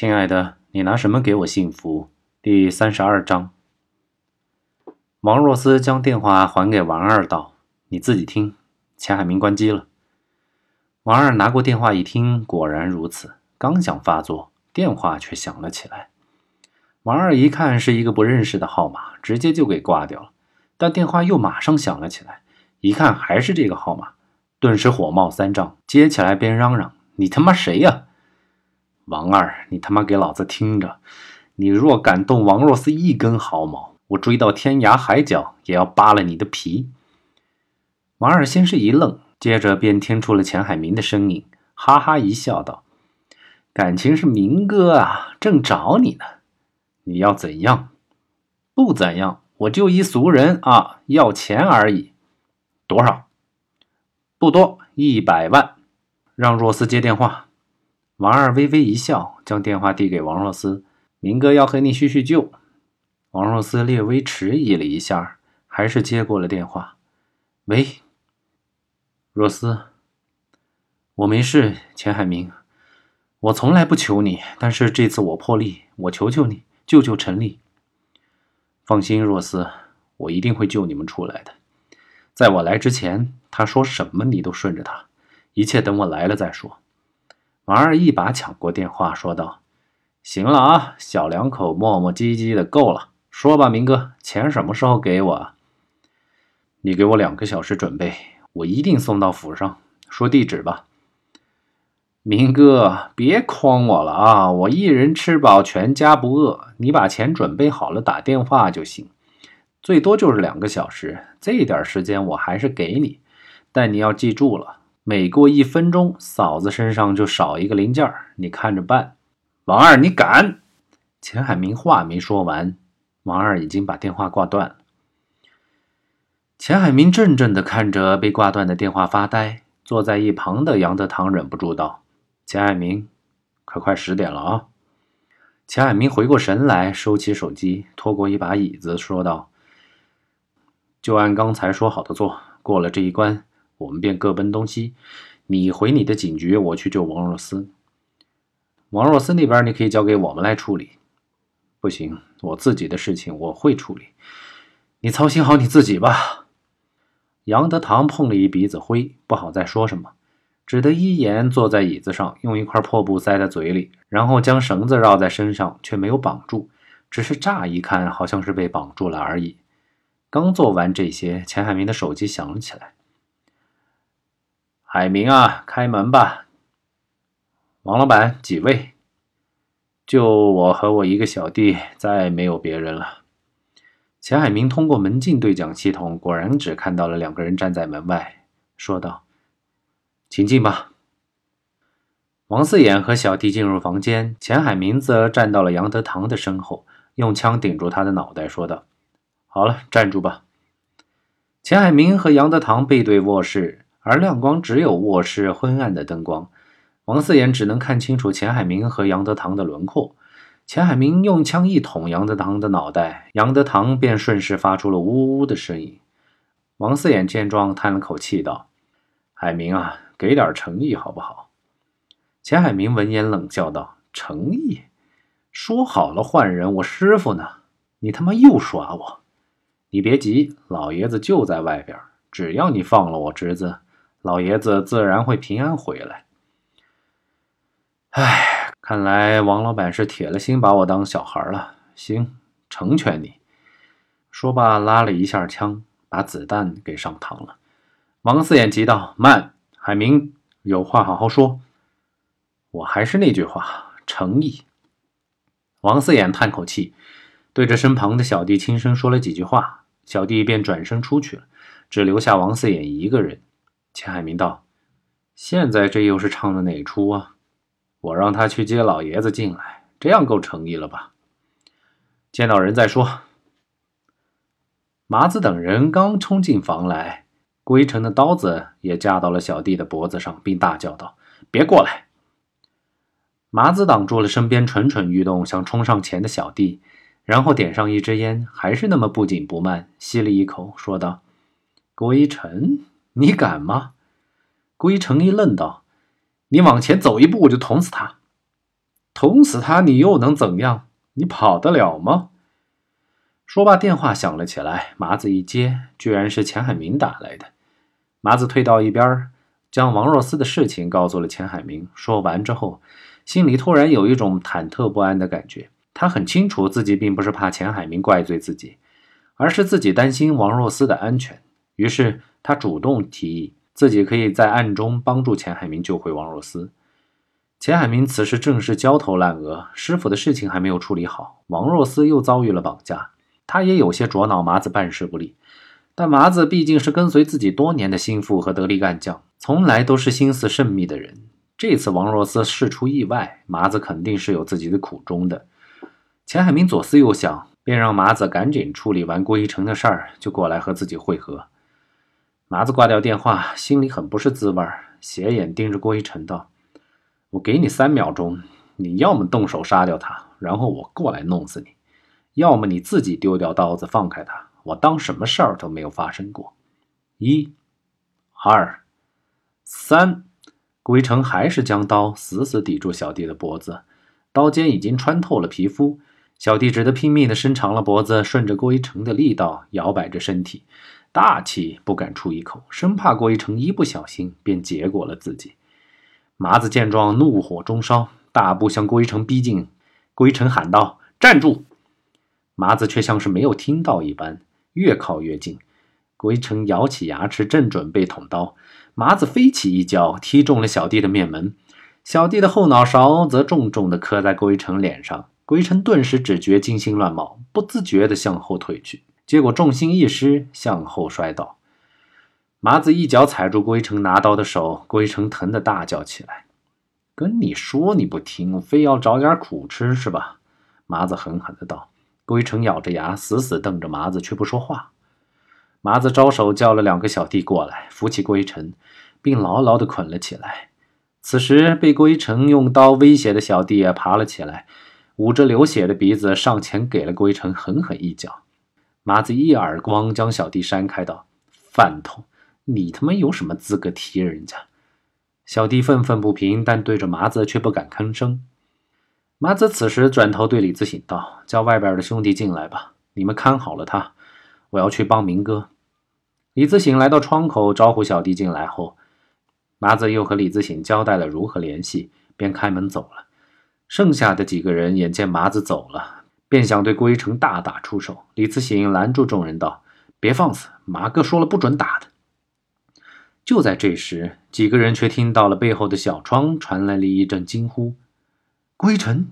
亲爱的，你拿什么给我幸福？第三十二章。王若思将电话还给王二，道：“你自己听。”钱海明关机了。王二拿过电话一听，果然如此。刚想发作，电话却响了起来。王二一看是一个不认识的号码，直接就给挂掉了。但电话又马上响了起来，一看还是这个号码，顿时火冒三丈，接起来边嚷嚷：“你他妈谁呀？”王二，你他妈给老子听着！你若敢动王若思一根毫毛，我追到天涯海角也要扒了你的皮！王二先是一愣，接着便听出了钱海明的声音，哈哈一笑，道：“感情是明哥啊，正找你呢。你要怎样？不怎样，我就一俗人啊，要钱而已。多少？不多，一百万。让若思接电话。”王二微微一笑，将电话递给王若思：“明哥要和你叙叙旧。”王若思略微迟疑了一下，还是接过了电话。“喂，若思，我没事。钱海明，我从来不求你，但是这次我破例，我求求你，救救陈丽。放心，若思，我一定会救你们出来的。在我来之前，他说什么你都顺着他，一切等我来了再说。”王二一把抢过电话，说道：“行了啊，小两口磨磨唧唧的够了。说吧，明哥，钱什么时候给我？你给我两个小时准备，我一定送到府上。说地址吧。明哥，别诓我了啊！我一人吃饱，全家不饿。你把钱准备好了，打电话就行。最多就是两个小时，这点时间我还是给你。但你要记住了。”每过一分钟，嫂子身上就少一个零件你看着办。王二，你敢？钱海明话没说完，王二已经把电话挂断了。钱海明怔怔地看着被挂断的电话发呆，坐在一旁的杨德堂忍不住道：“钱海明，快快十点了啊！”钱海明回过神来，收起手机，拖过一把椅子，说道：“就按刚才说好的做，过了这一关。”我们便各奔东西，你回你的警局，我去救王若思。王若思那边你可以交给我们来处理。不行，我自己的事情我会处理，你操心好你自己吧。杨德堂碰了一鼻子灰，不好再说什么，只得依言坐在椅子上，用一块破布塞在嘴里，然后将绳子绕在身上，却没有绑住，只是乍一看好像是被绑住了而已。刚做完这些，钱海明的手机响了起来。海明啊，开门吧。王老板，几位？就我和我一个小弟，再没有别人了。钱海明通过门禁对讲系统，果然只看到了两个人站在门外，说道：“请进吧。”王四眼和小弟进入房间，钱海明则站到了杨德堂的身后，用枪顶住他的脑袋，说道：“好了，站住吧。”钱海明和杨德堂背对卧室。而亮光只有卧室昏暗的灯光，王四眼只能看清楚钱海明和杨德堂的轮廓。钱海明用枪一捅杨德堂的脑袋，杨德堂便顺势发出了呜呜的声音。王四眼见状，叹了口气道：“海明啊，给点诚意好不好？”钱海明闻言冷笑道：“诚意？说好了换人，我师傅呢？你他妈又耍我！你别急，老爷子就在外边，只要你放了我侄子。”老爷子自然会平安回来。哎，看来王老板是铁了心把我当小孩了。行，成全你。说罢，拉了一下枪，把子弹给上膛了。王四眼急道：“慢，海明，有话好好说。我还是那句话，诚意。”王四眼叹口气，对着身旁的小弟轻声说了几句话，小弟便转身出去了，只留下王四眼一个人。钱海明道：“现在这又是唱的哪出啊？我让他去接老爷子进来，这样够诚意了吧？见到人再说。”麻子等人刚冲进房来，郭一成的刀子也架到了小弟的脖子上，并大叫道：“别过来！”麻子挡住了身边蠢蠢欲动、想冲上前的小弟，然后点上一支烟，还是那么不紧不慢，吸了一口，说道：“郭一成。”你敢吗？归成一愣道：“你往前走一步，我就捅死他。”捅死他，你又能怎样？你跑得了吗？说罢，电话响了起来。麻子一接，居然是钱海明打来的。麻子退到一边，将王若思的事情告诉了钱海明。说完之后，心里突然有一种忐忑不安的感觉。他很清楚，自己并不是怕钱海明怪罪自己，而是自己担心王若思的安全。于是，他主动提议自己可以在暗中帮助钱海明救回王若思。钱海明此时正是焦头烂额，师傅的事情还没有处理好，王若思又遭遇了绑架。他也有些着恼，麻子办事不力。但麻子毕竟是跟随自己多年的心腹和得力干将，从来都是心思慎密的人。这次王若思事出意外，麻子肯定是有自己的苦衷的。钱海明左思右想，便让麻子赶紧处理完郭一成的事儿，就过来和自己会合。麻子挂掉电话，心里很不是滋味儿斜眼盯着郭一成道：“我给你三秒钟，你要么动手杀掉他，然后我过来弄死你。”要么你自己丢掉刀子放开他，我当什么事儿都没有发生过。一、二、三，郭一成还是将刀死死抵住小弟的脖子，刀尖已经穿透了皮肤，小弟只得拼命的伸长了脖子，顺着郭一成的力道摇摆着身体，大气不敢出一口，生怕郭一成一不小心便结果了自己。麻子见状，怒火中烧，大步向郭一成逼近。郭一成喊道：“站住！”麻子却像是没有听到一般，越靠越近。郭一成咬起牙齿，正准备捅刀，麻子飞起一脚踢中了小弟的面门，小弟的后脑勺则重重地磕在郭一成脸上。郭一成顿时只觉惊心乱冒，不自觉地向后退去，结果重心一失，向后摔倒。麻子一脚踩住郭一成拿刀的手，郭一成疼得大叫起来：“跟你说你不听，非要找点苦吃是吧？”麻子狠狠地道。郭一成咬着牙，死死瞪着麻子，却不说话。麻子招手叫了两个小弟过来，扶起郭一成，并牢牢地捆了起来。此时，被郭一成用刀威胁的小弟也爬了起来，捂着流血的鼻子上前给了郭一成狠狠一脚。麻子一耳光将小弟扇开，道：“饭桶，你他妈有什么资格踢人家？”小弟愤愤不平，但对着麻子却不敢吭声。麻子此时转头对李自省道：“叫外边的兄弟进来吧，你们看好了他，我要去帮明哥。”李自省来到窗口招呼小弟进来后，麻子又和李自省交代了如何联系，便开门走了。剩下的几个人眼见麻子走了，便想对郭一成大打出手。李慈行拦住众人道：“别放肆，马哥说了不准打的。”就在这时，几个人却听到了背后的小窗传来了一阵惊呼。归尘，